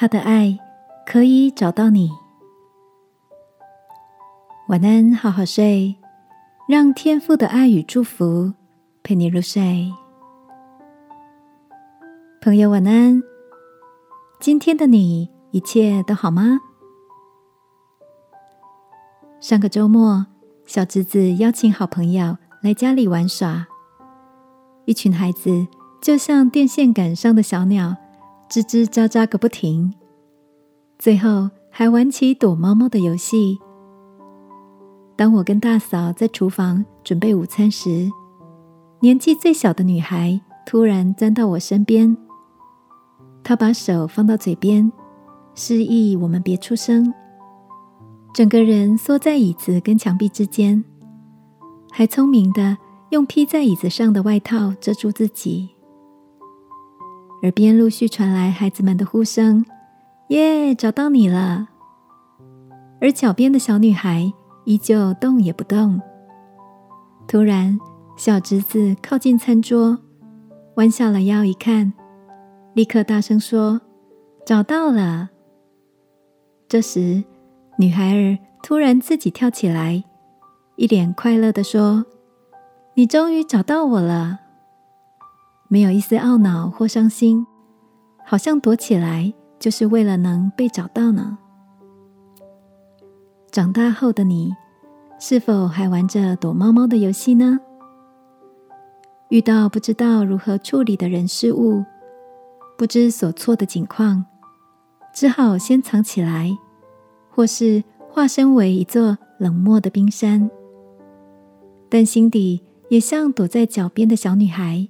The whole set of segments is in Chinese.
他的爱可以找到你。晚安，好好睡，让天父的爱与祝福陪你入睡。朋友，晚安。今天的你一切都好吗？上个周末，小侄子邀请好朋友来家里玩耍，一群孩子就像电线杆上的小鸟。吱吱喳喳个不停，最后还玩起躲猫猫的游戏。当我跟大嫂在厨房准备午餐时，年纪最小的女孩突然钻到我身边，她把手放到嘴边，示意我们别出声，整个人缩在椅子跟墙壁之间，还聪明的用披在椅子上的外套遮住自己。耳边陆续传来孩子们的呼声：“耶，找到你了！”而脚边的小女孩依旧动也不动。突然，小侄子靠近餐桌，弯下了腰一看，立刻大声说：“找到了！”这时，女孩儿突然自己跳起来，一脸快乐的说：“你终于找到我了！”没有一丝懊恼或伤心，好像躲起来就是为了能被找到呢。长大后的你，是否还玩着躲猫猫的游戏呢？遇到不知道如何处理的人事物，不知所措的境况，只好先藏起来，或是化身为一座冷漠的冰山，但心底也像躲在脚边的小女孩。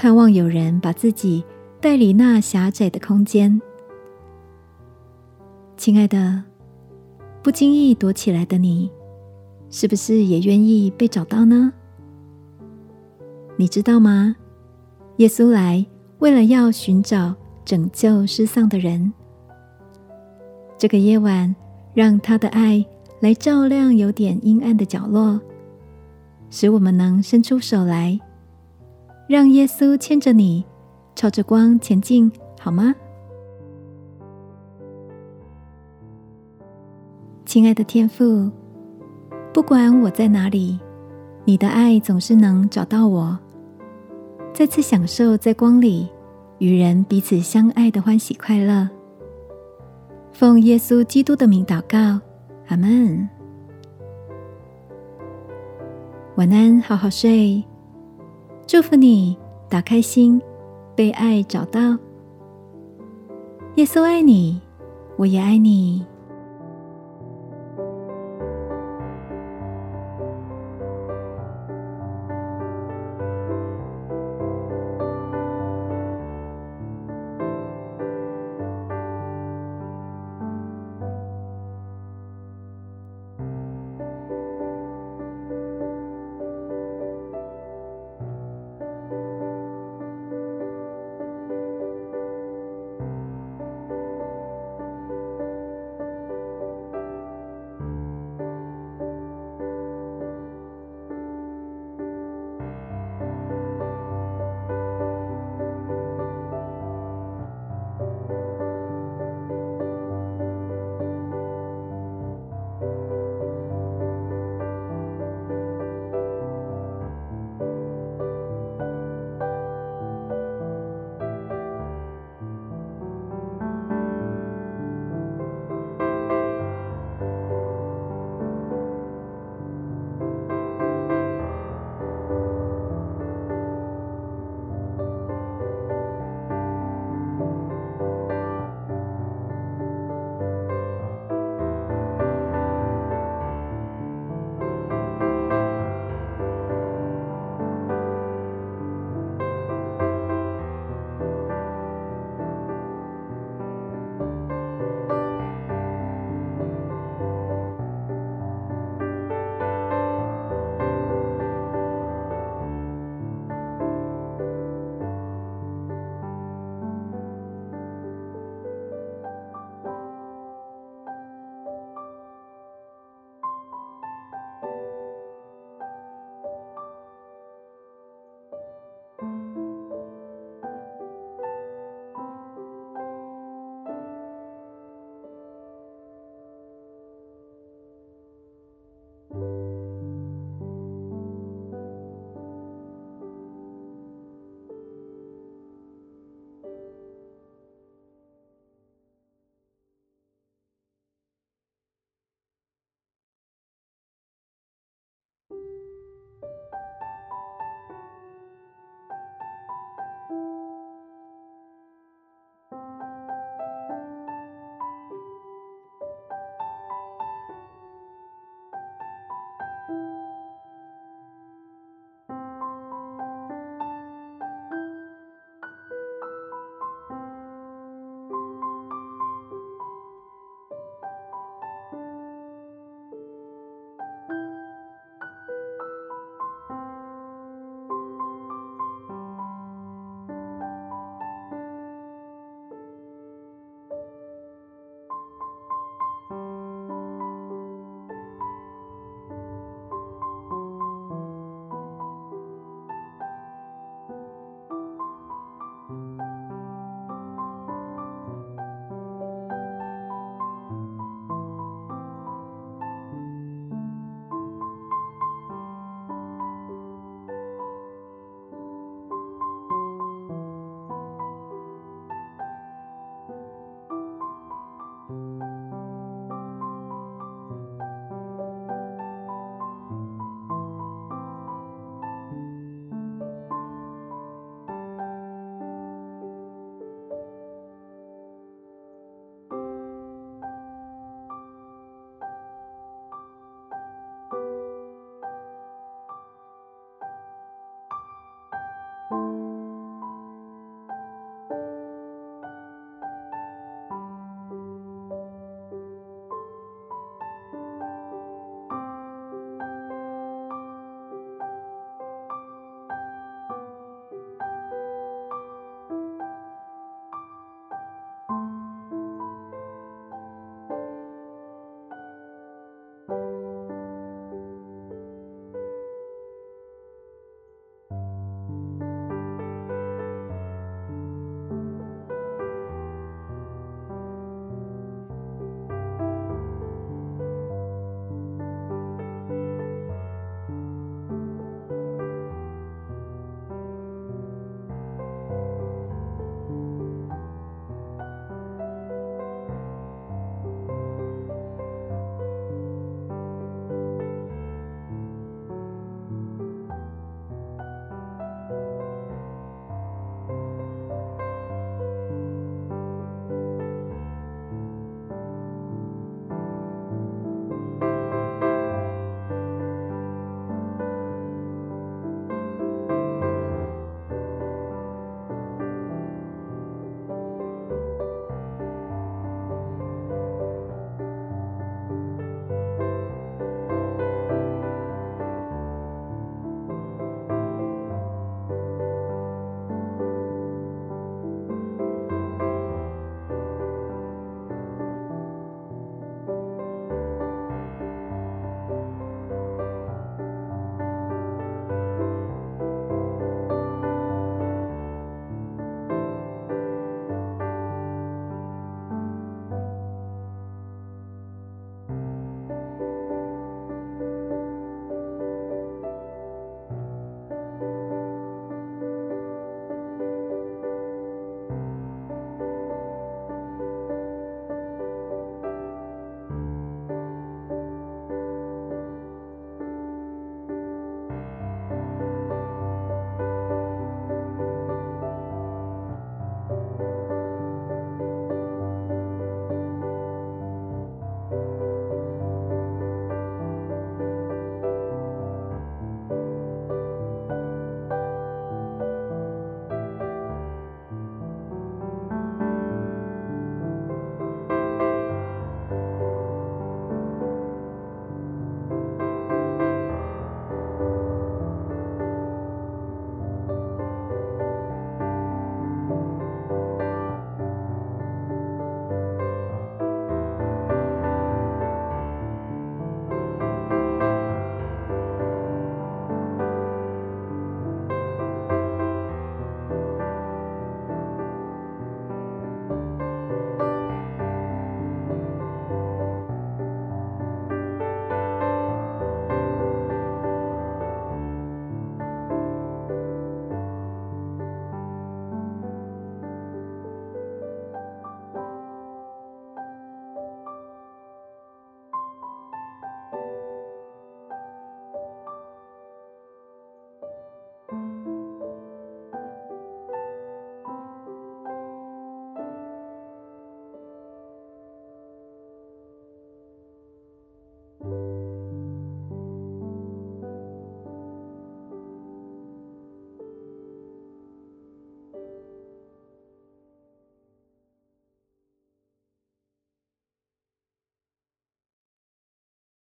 盼望有人把自己带离那狭窄的空间。亲爱的，不经意躲起来的你，是不是也愿意被找到呢？你知道吗？耶稣来为了要寻找拯救失丧的人。这个夜晚，让他的爱来照亮有点阴暗的角落，使我们能伸出手来。让耶稣牵着你，朝着光前进，好吗？亲爱的天父，不管我在哪里，你的爱总是能找到我。再次享受在光里与人彼此相爱的欢喜快乐。奉耶稣基督的名祷告，阿门。晚安，好好睡。祝福你，打开心，被爱找到。耶稣爱你，我也爱你。